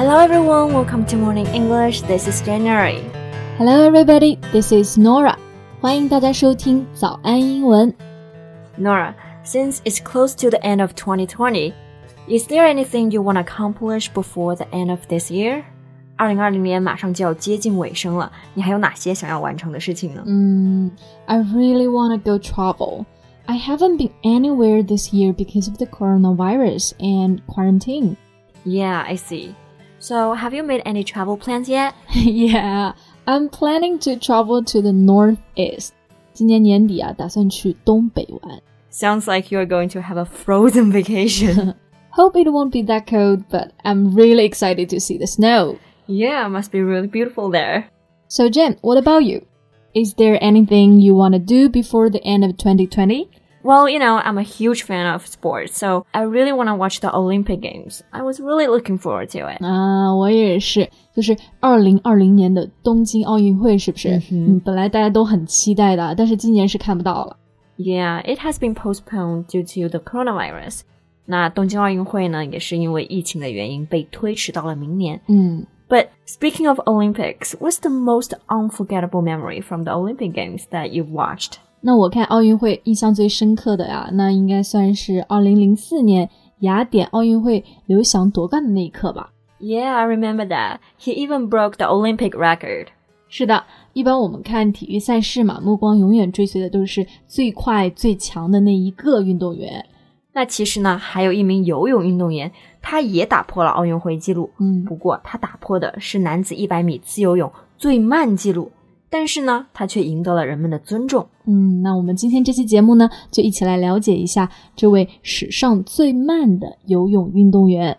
Hello everyone, welcome to Morning English. This is January. Hello everybody, this is Norah. 欢迎大家收听早安英文。Norah, since it's close to the end of 2020, is there anything you want to accomplish before the end of this year? 二零二零年马上就要接近尾声了，你还有哪些想要完成的事情呢？嗯、mm,，I really want to go travel. I haven't been anywhere this year because of the coronavirus and quarantine. Yeah, I see. So, have you made any travel plans yet? yeah, I'm planning to travel to the northeast. 今年年底啊，打算去东北玩。 Sounds like you're going to have a frozen vacation. Hope it won't be that cold, but I'm really excited to see the snow. yeah, must be really beautiful there. So, Jen, what about you? Is there anything you want to do before the end of 2020? Well, you know, I'm a huge fan of sports, so I really want to watch the Olympic Games. I was really looking forward to it. 啊，我也是，就是二零二零年的东京奥运会，是不是？嗯本来大家都很期待的，但是今年是看不到了。 Yeah, it has been postponed due to the coronavirus. 那东京奥运会呢，也是因为疫情的原因被推迟到了明年。嗯 But speaking of Olympics, what's the most unforgettable memory from the Olympic Games that you've watched? 那我看奥运会印象最深刻的呀，那应该算是二零零四年雅典奥运会刘翔夺冠的那一刻吧。Yeah, I remember that. He even broke the Olympic record. 是的，一般我们看体育赛事嘛，目光永远追随的都是最快最强的那一个运动员。那其实呢，还有一名游泳运动员，他也打破了奥运会纪录。嗯不过他打破的是男子100米自由泳最慢纪录，但是呢，他却赢得了人们的尊重。嗯，那我们今天这期节目呢，就一起来了解一下这位史上最慢的游泳运动员。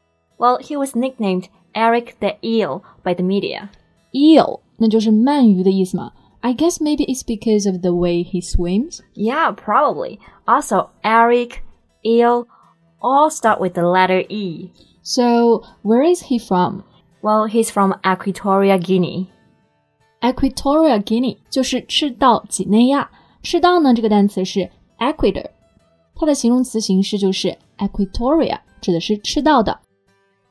Well, he was nicknamed Eric the Eel by the media. Eel，那就是鳗鱼的意思嘛。I guess maybe it's because of the way he swims. Yeah, probably. Also, Eric, Eel, all start with the letter E. So, where is he from? Well, he's from Equatorial Guinea. Equatorial Guinea 就是赤道几内亚。赤道呢，这个单词是 equator，它的形容词形式就是 equatoria，指的是赤道的。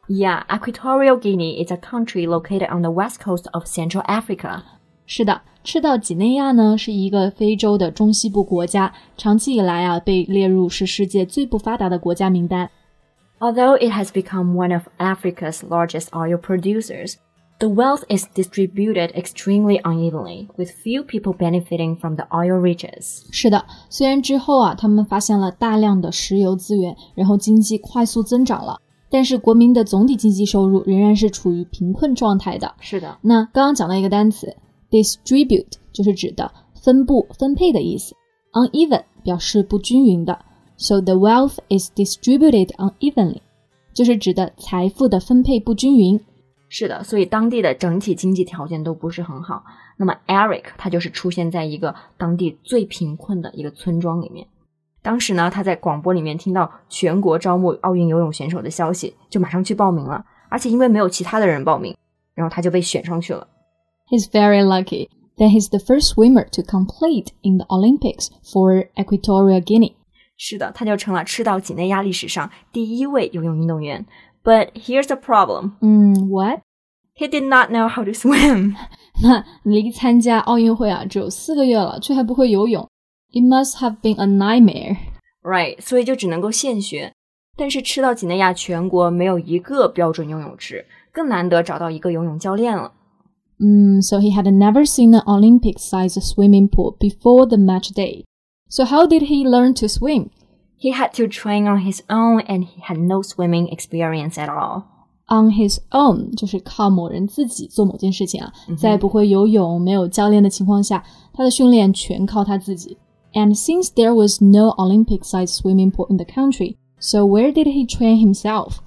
Yeah, Equatorial Guinea is a country located on the west coast of Central Africa. 是的，赤道几内亚呢是一个非洲的中西部国家，长期以来啊被列入是世界最不发达的国家名单。 Although it has become one of Africa's largest oil producers, the wealth is distributed extremely unevenly, with few people benefiting from the oil riches. 是的，虽然之后啊他们发现了大量的石油资源，然后经济快速增长了， 但是国民的总体经济收入仍然是处于贫困状态的。是的。那刚刚讲到一个单词 distribute，就是指的分布、分配的意思。uneven 表示不均匀的，so the wealth is distributed unevenly，就是指的财富的分配不均匀。是的，所以当地的整体经济条件都不是很好。那么 Eric 他就是出现在一个当地最贫困的一个村庄里面。当时呢，他在广播里面听到全国招募奥运游泳选手的消息，就马上去报名了。而且因为没有其他的人报名，然后他就被选上去了。He's very lucky that he's the first swimmer to complete in the Olympics for Equatorial Guinea. 是的，他就成了赤道几内亚历史上第一位游泳运动员。But here's the problem: 嗯，what？he did not know how to swim. 那离参加奥运会啊只有四个月了，却还不会游泳 It must have been a nightmare. Right，所以就只能够现学。但是赤道几内亚全国没有一个标准游泳池，更难得找到一个游泳教练了。Mm, so he had never seen an Olympic-sized swimming pool before the match day. So how did he learn to swim? He had to train on his own, and he had no swimming experience at all. On his own 就是靠某人自己做某件事情啊，在不会游泳、没有教练的情况下，他的训练全靠他自己。And since there was no Olympic-sized swimming pool in the country, so where did he train himself?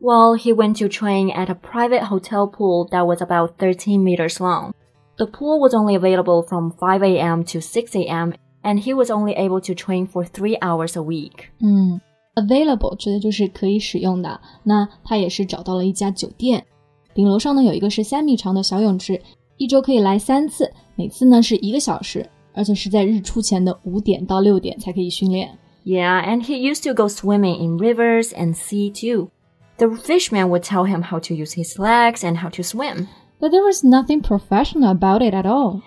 Well, he went to train at a private hotel pool that was about 13 meters long. The pool was only available from 5 a.m. to 6 a.m., and he was only able to train for three hours a week. 嗯，available 指的就是可以使用的。那他也是找到了一家酒店，顶楼上呢有一个是三米长的小泳池，一周可以来三次，每次呢是一个小时， 而且是在日出前的五点到六点才可以训练。 Yeah, and he used to go swimming in rivers and sea too. The fisherman would tell him how to use his legs and how to swim. But there was nothing professional about it at all.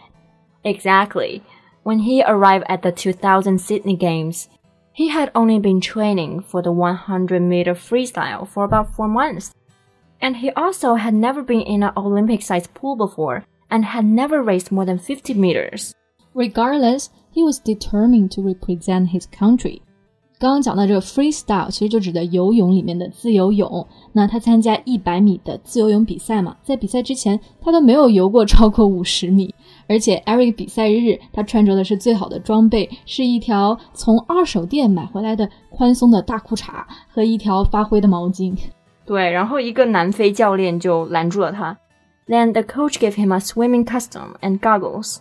Exactly. When he arrived at the 2000 Sydney Games, he had only been training for the 100 meter freestyle for about four months. And he also had never been in an Olympic sized pool before and had never raced more than 50 meters. Regardless, he was determined to represent his country. 刚刚讲到这个 freestyle，其实就指的游泳里面的自由泳。那他参加一百米的自由泳比赛嘛，在比赛之前他都没有游过超过五十米，而且 Eric 比赛日他穿着的是最好的装备，是一条从二手店买回来的宽松的大裤衩和一条发灰的毛巾。对，然后一个南非教练就拦住了他。Then the coach gave him a swimming costume and goggles.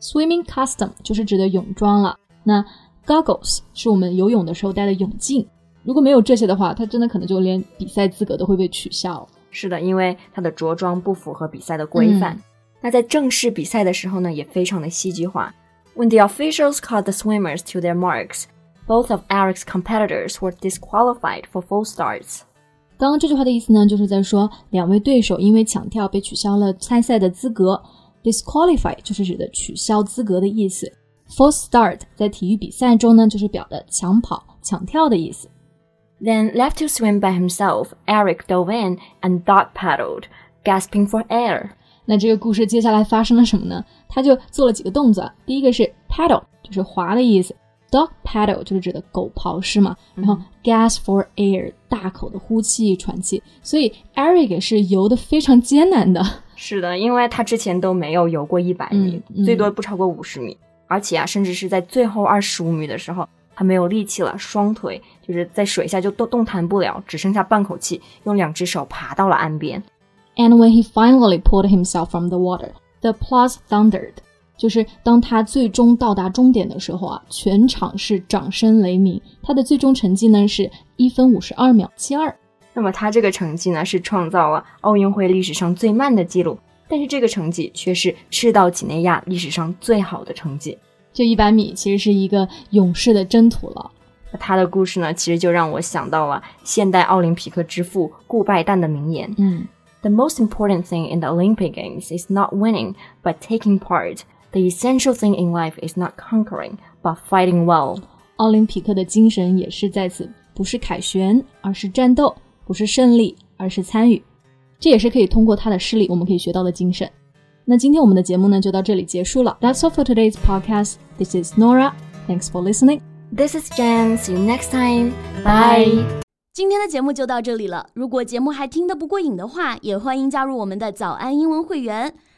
Swimming costume 就是指的泳装了。那 goggles 是我们游泳的时候戴的泳镜。如果没有这些的话，他真的可能就连比赛资格都会被取消。是的，因为他的着装不符合比赛的规范。那在正式比赛的时候呢，也非常的戏剧化。When the officials called the swimmers to their marks, both of Eric's competitors were disqualified for full starts. 刚刚这句话的意思呢，就是在说两位对手因为抢跳被取消了参赛的资格。Disqualify 就是指的取消资格的意思。false start 在体育比赛中呢，就是表的抢跑、抢跳的意思。Then, left to swim by himself, Eric dove in and dog paddled, gasping for air. 那这个故事接下来发生了什么呢？他就做了几个动作。第一个是 paddle，就是划的意思；dog paddle 就是指的狗刨式嘛。然后 gasp for air，大口的呼气、喘气。所以 Eric 是游的非常艰难的。是的，因为他之前都没有游过一百米，最多不超过五十米，而且啊，甚至是在最后二十五米的时候，他没有力气了，双腿就是在水下就动动弹不了，只剩下半口气，用两只手爬到了岸边。And when he finally pulled himself from the water, the applause thundered. 就是当他最终到达终点的时候啊，全场是掌声雷鸣。他的最终成绩呢是一分五十二秒七二。那么他这个成绩呢，是创造了奥运会历史上最慢的记录，但是这个成绩却是赤道几内亚历史上最好的成绩。这一百米其实是一个勇士的征途了。那他的故事呢，其实就让我想到了现代奥林匹克之父顾拜旦的名言。嗯 The most important thing in the Olympic Games is not winning, but taking part. The essential thing in life is not conquering, but fighting well. 奥林匹克的精神也是在此，不是凯旋，而是战斗；不是胜利，而是参与。这也是可以通过他的事例，我们可以学到的精神。那今天我们的节目呢，就到这里结束了。That's all for today's podcast. This is Nora. Thanks for listening. This is Jan. See you next time. Bye. 今天的节目就到这里了。如果节目还听得不过瘾的话，也欢迎加入我们的早安英文会员。